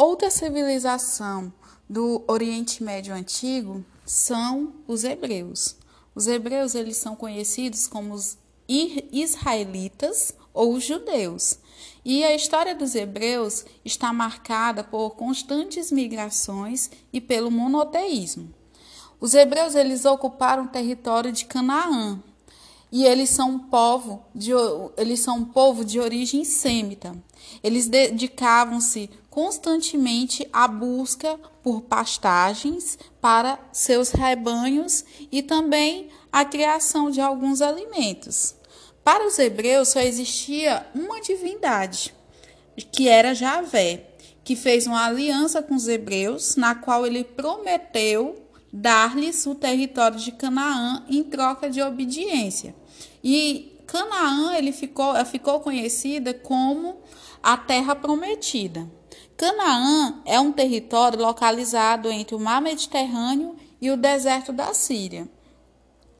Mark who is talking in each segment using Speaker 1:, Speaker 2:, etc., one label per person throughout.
Speaker 1: outra civilização do Oriente Médio Antigo são os hebreus. Os hebreus eles são conhecidos como os israelitas ou judeus. E a história dos hebreus está marcada por constantes migrações e pelo monoteísmo. Os hebreus eles ocuparam o território de Canaã, e eles são um povo de, eles são um povo de origem sêmita. Eles dedicavam-se constantemente à busca por pastagens para seus rebanhos e também à criação de alguns alimentos. Para os hebreus só existia uma divindade, que era Javé, que fez uma aliança com os hebreus, na qual ele prometeu dar-lhes o território de Canaã em troca de obediência. E Canaã ele ficou, ficou conhecida como a terra prometida. Canaã é um território localizado entre o mar Mediterrâneo e o deserto da Síria.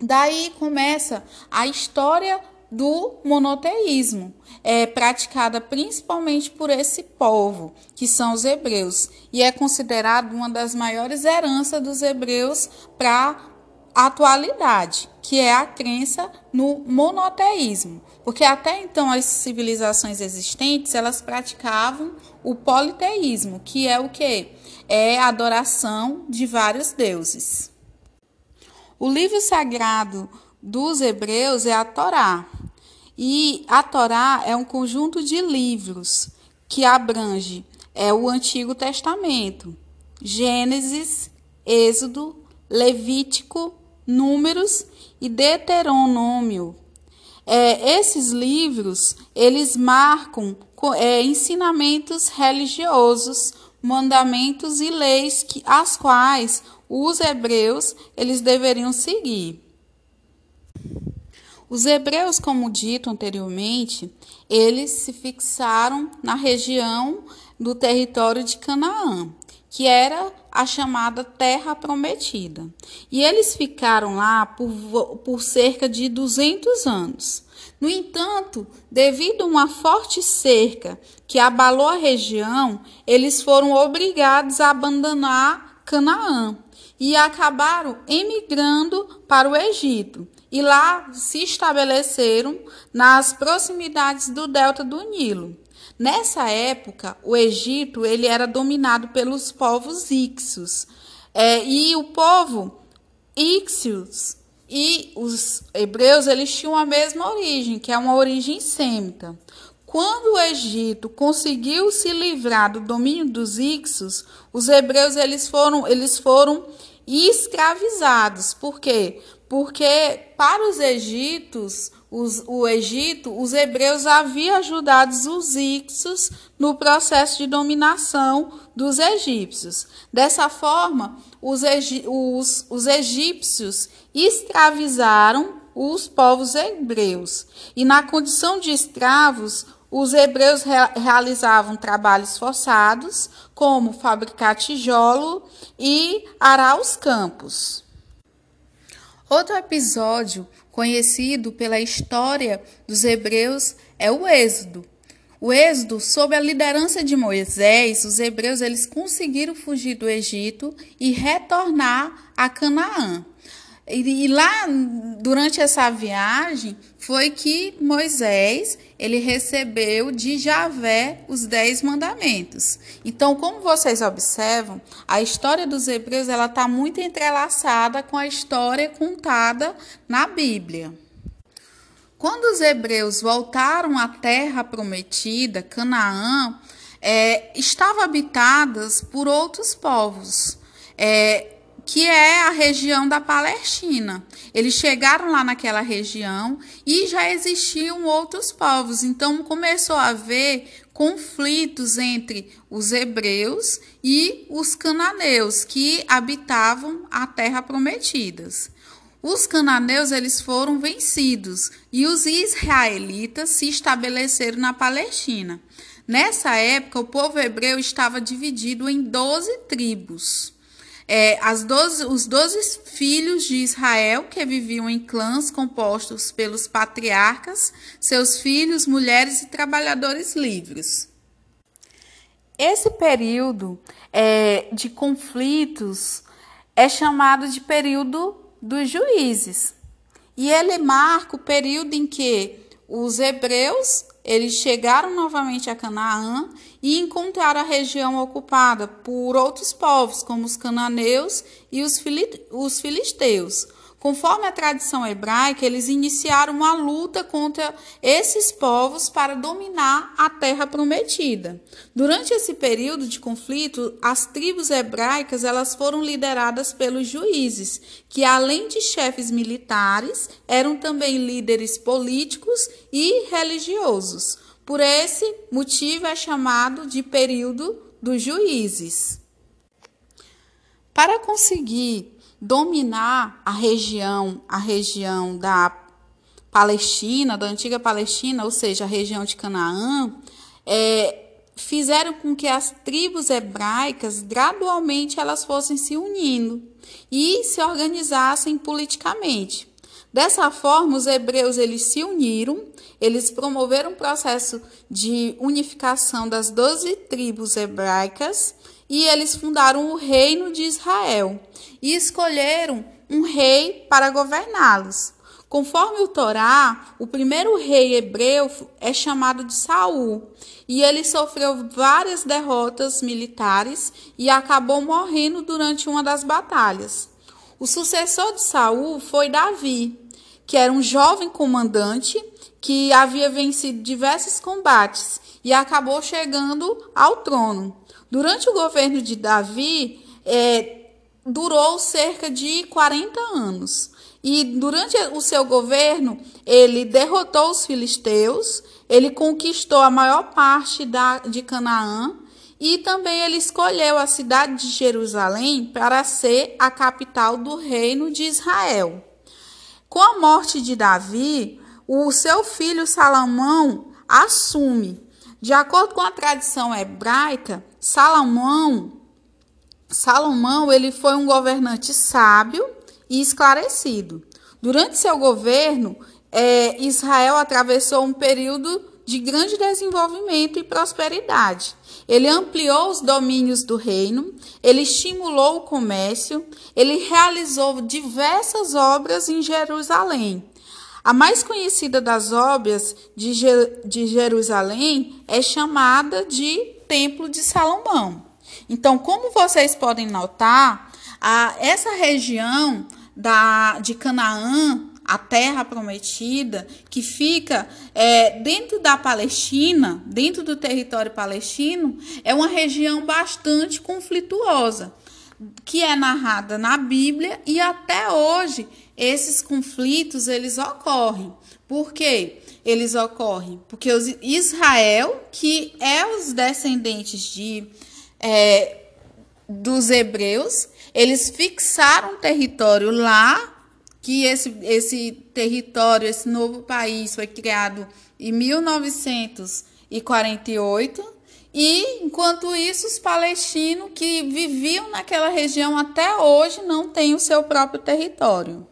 Speaker 1: Daí começa a história do monoteísmo, é praticada principalmente por esse povo, que são os hebreus, e é considerado uma das maiores heranças dos hebreus para atualidade, que é a crença no monoteísmo, porque até então as civilizações existentes, elas praticavam o politeísmo, que é o que? É a adoração de vários deuses. O livro sagrado dos hebreus é a Torá. E a Torá é um conjunto de livros que abrange é o Antigo Testamento, Gênesis, Êxodo, Levítico, Números e Deuteronômio. É, esses livros eles marcam é, ensinamentos religiosos, mandamentos e leis que as quais os hebreus eles deveriam seguir. Os hebreus, como dito anteriormente, eles se fixaram na região do território de Canaã, que era a chamada Terra Prometida. E eles ficaram lá por, por cerca de 200 anos. No entanto, devido a uma forte cerca que abalou a região, eles foram obrigados a abandonar Canaã e acabaram emigrando para o Egito e lá se estabeleceram nas proximidades do delta do Nilo. Nessa época, o Egito ele era dominado pelos povos Ixos. É, e o povo Ixios e os hebreus eles tinham a mesma origem, que é uma origem sêmita. Quando o Egito conseguiu se livrar do domínio dos Ixos, os hebreus eles foram, eles foram escravizados. Por quê? Porque para os egípcios, os, o Egito, os hebreus haviam ajudado os ixos no processo de dominação dos egípcios. Dessa forma, os, os, os egípcios escravizaram os povos hebreus. E na condição de escravos, os hebreus re realizavam trabalhos forçados, como fabricar tijolo e arar os campos. Outro episódio conhecido pela história dos hebreus é o Êxodo. O Êxodo, sob a liderança de Moisés, os hebreus eles conseguiram fugir do Egito e retornar a Canaã. E, e lá, durante essa viagem, foi que Moisés ele recebeu de Javé os dez mandamentos. Então, como vocês observam, a história dos hebreus ela está muito entrelaçada com a história contada na Bíblia. Quando os hebreus voltaram à terra prometida, Canaã, é, estava habitadas por outros povos. É, que é a região da Palestina. Eles chegaram lá naquela região e já existiam outros povos, então começou a haver conflitos entre os hebreus e os cananeus que habitavam a terra prometidas. Os cananeus eles foram vencidos e os israelitas se estabeleceram na Palestina. Nessa época, o povo hebreu estava dividido em 12 tribos é, as 12, os doze filhos de Israel que viviam em clãs compostos pelos patriarcas, seus filhos, mulheres e trabalhadores livres. esse período é, de conflitos é chamado de período dos juízes. E ele marca o período em que os hebreus eles chegaram novamente a Canaã e encontraram a região ocupada por outros povos, como os cananeus e os filisteus. Conforme a tradição hebraica, eles iniciaram uma luta contra esses povos para dominar a terra prometida. Durante esse período de conflito, as tribos hebraicas elas foram lideradas pelos juízes, que além de chefes militares, eram também líderes políticos e religiosos. Por esse motivo é chamado de período dos juízes. Para conseguir dominar a região, a região da Palestina, da antiga Palestina, ou seja, a região de Canaã, é, fizeram com que as tribos hebraicas gradualmente elas fossem se unindo e se organizassem politicamente. Dessa forma, os hebreus eles se uniram, eles promoveram um processo de unificação das doze tribos hebraicas e eles fundaram o reino de Israel e escolheram um rei para governá-los. Conforme o Torá, o primeiro rei hebreu é chamado de Saul, e ele sofreu várias derrotas militares e acabou morrendo durante uma das batalhas. O sucessor de Saul foi Davi, que era um jovem comandante que havia vencido diversos combates e acabou chegando ao trono. Durante o governo de Davi, é, durou cerca de 40 anos. E durante o seu governo, ele derrotou os filisteus, ele conquistou a maior parte da, de Canaã e também ele escolheu a cidade de Jerusalém para ser a capital do reino de Israel. Com a morte de Davi, o seu filho Salomão assume. De acordo com a tradição hebraica, Salomão, Salomão ele foi um governante sábio e esclarecido. Durante seu governo, é, Israel atravessou um período de grande desenvolvimento e prosperidade. Ele ampliou os domínios do reino, ele estimulou o comércio, ele realizou diversas obras em Jerusalém. A mais conhecida das obras de, de Jerusalém é chamada de Templo de Salomão. Então, como vocês podem notar, a, essa região da, de Canaã, a terra prometida, que fica é, dentro da Palestina, dentro do território palestino, é uma região bastante conflituosa, que é narrada na Bíblia e até hoje esses conflitos eles ocorrem. Por quê? eles ocorrem? Porque os Israel, que é os descendentes de, é, dos hebreus, eles fixaram um território lá, que esse, esse território, esse novo país foi criado em 1948. E, enquanto isso, os palestinos que viviam naquela região até hoje não têm o seu próprio território.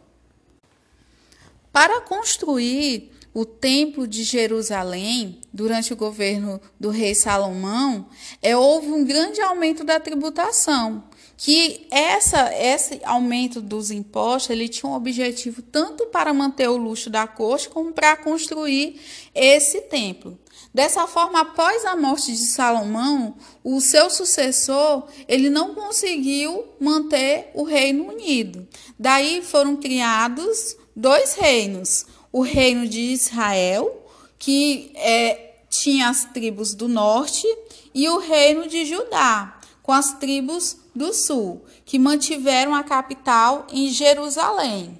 Speaker 1: Para construir o Templo de Jerusalém, durante o governo do rei Salomão, é, houve um grande aumento da tributação, que essa, esse aumento dos impostos ele tinha um objetivo tanto para manter o luxo da corte como para construir esse templo. Dessa forma, após a morte de Salomão, o seu sucessor ele não conseguiu manter o reino unido. Daí foram criados dois reinos, o reino de Israel, que é, tinha as tribos do norte, e o reino de Judá, com as tribos do sul, que mantiveram a capital em Jerusalém.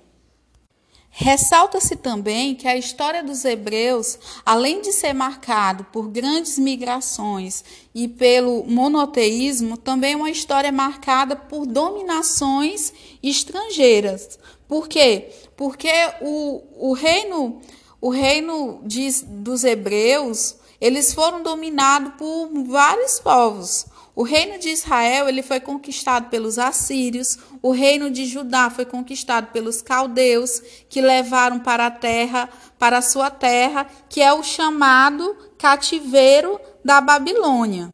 Speaker 1: Ressalta-se também que a história dos hebreus, além de ser marcado por grandes migrações e pelo monoteísmo, também é uma história marcada por dominações estrangeiras. Por quê? Porque o, o reino, o reino de, dos hebreus, eles foram dominados por vários povos. O reino de Israel ele foi conquistado pelos assírios, o reino de Judá foi conquistado pelos caldeus, que levaram para a terra, para a sua terra, que é o chamado cativeiro da Babilônia.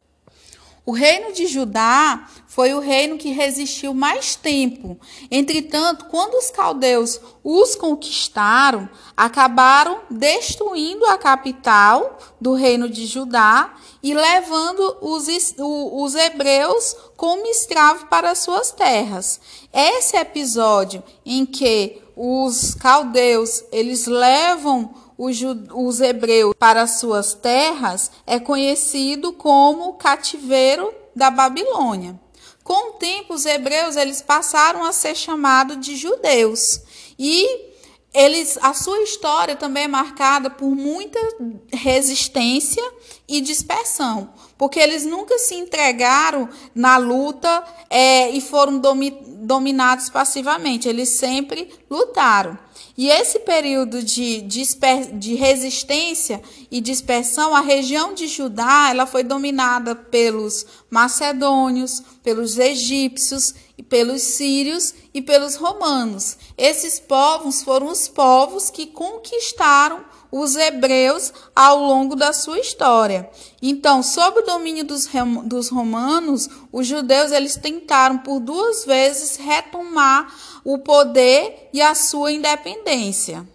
Speaker 1: O reino de Judá foi o reino que resistiu mais tempo. Entretanto, quando os caldeus os conquistaram, acabaram destruindo a capital do reino de Judá e levando os, os hebreus como escravos para suas terras. Esse episódio em que os caldeus eles levam os, hebreus para suas terras é conhecido como cativeiro da Babilônia. Com o tempo, os hebreus eles passaram a ser chamados de judeus e eles, a sua história também é marcada por muita resistência e dispersão, porque eles nunca se entregaram na luta é, e foram domi, dominados passivamente, eles sempre lutaram. E esse período de, de resistência e dispersão, a região de Judá ela foi dominada pelos macedônios, pelos egípcios, pelos sírios e pelos romanos. Esses povos foram os povos que conquistaram os hebreus ao longo da sua história. Então, sob o domínio dos, dos romanos, os judeus eles tentaram por duas vezes retomar o poder e a sua independência.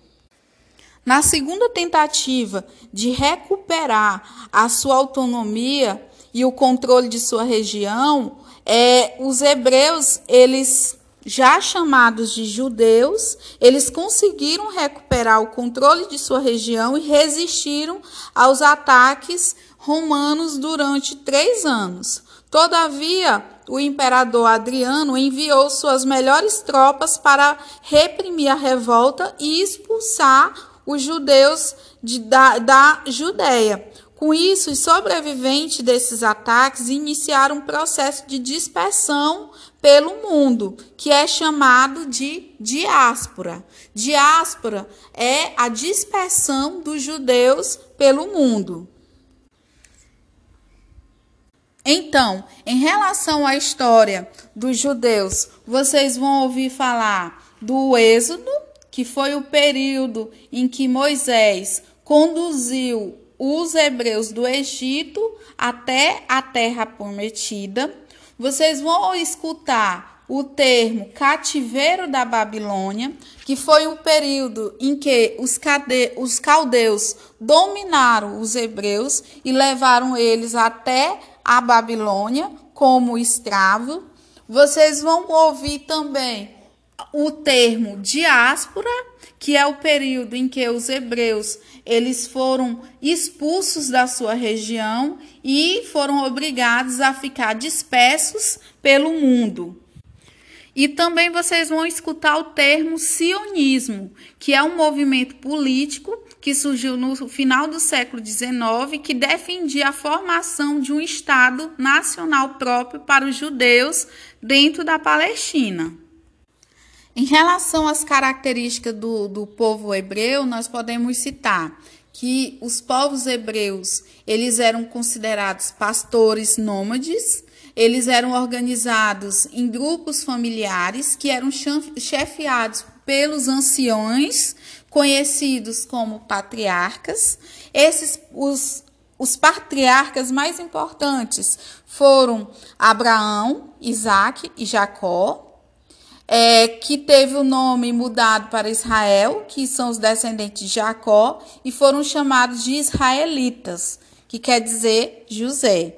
Speaker 1: Na segunda tentativa de recuperar a sua autonomia e o controle de sua região, é, os hebreus eles já chamados de judeus, eles conseguiram recuperar o controle de sua região e resistiram aos ataques romanos durante três anos. Todavia, o imperador Adriano enviou suas melhores tropas para reprimir a revolta e expulsar os judeus de, da, da Judéia. Com isso, os sobreviventes desses ataques iniciaram um processo de dispersão pelo mundo, que é chamado de diáspora. Diáspora é a dispersão dos judeus pelo mundo. Então, em relação à história dos judeus, vocês vão ouvir falar do Êxodo, que foi o período em que Moisés conduziu os hebreus do Egito até a terra prometida. Vocês vão escutar o termo cativeiro da Babilônia, que foi o período em que os, cade os caldeus dominaram os hebreus e levaram eles até a Babilônia como escravo. Vocês vão ouvir também o termo diáspora, que é o período em que os hebreus eles foram expulsos da sua região e foram obrigados a ficar dispersos pelo mundo. E também vocês vão escutar o termo sionismo, que é um movimento político que surgiu no final do século XIX que defendia a formação de um Estado nacional próprio para os judeus dentro da Palestina. Em relação às características do, do povo hebreu, nós podemos citar que os povos hebreus eles eram considerados pastores nômades, eles eram organizados em grupos familiares que eram chefiados pelos anciões, conhecidos como patriarcas. Esses os, os patriarcas mais importantes foram Abraão, Isaac e Jacó, é, que teve o nome mudado para Israel, que são os descendentes de Jacó, e foram chamados de israelitas, que quer dizer José.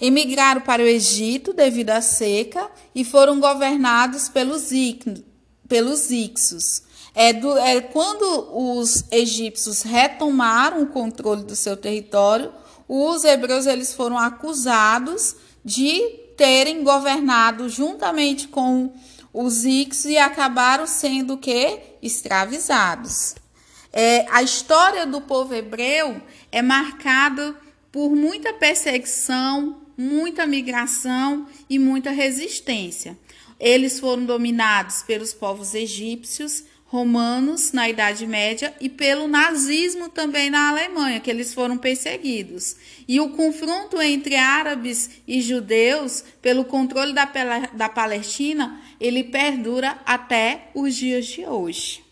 Speaker 1: Emigraram para o Egito devido à seca e foram governados pelos, pelos Ixos. É, do, é quando os egípcios retomaram o controle do seu território, os hebreus eles foram acusados de terem governado juntamente com os ixos e acabaram sendo que escravizados. É, a história do povo hebreu é marcada por muita perseguição, muita migração e muita resistência. Eles foram dominados pelos povos egípcios, romanos na Idade Média e pelo nazismo também na Alemanha, que eles foram perseguidos. E o confronto entre árabes e judeus pelo controle da, da Palestina, ele perdura até os dias de hoje.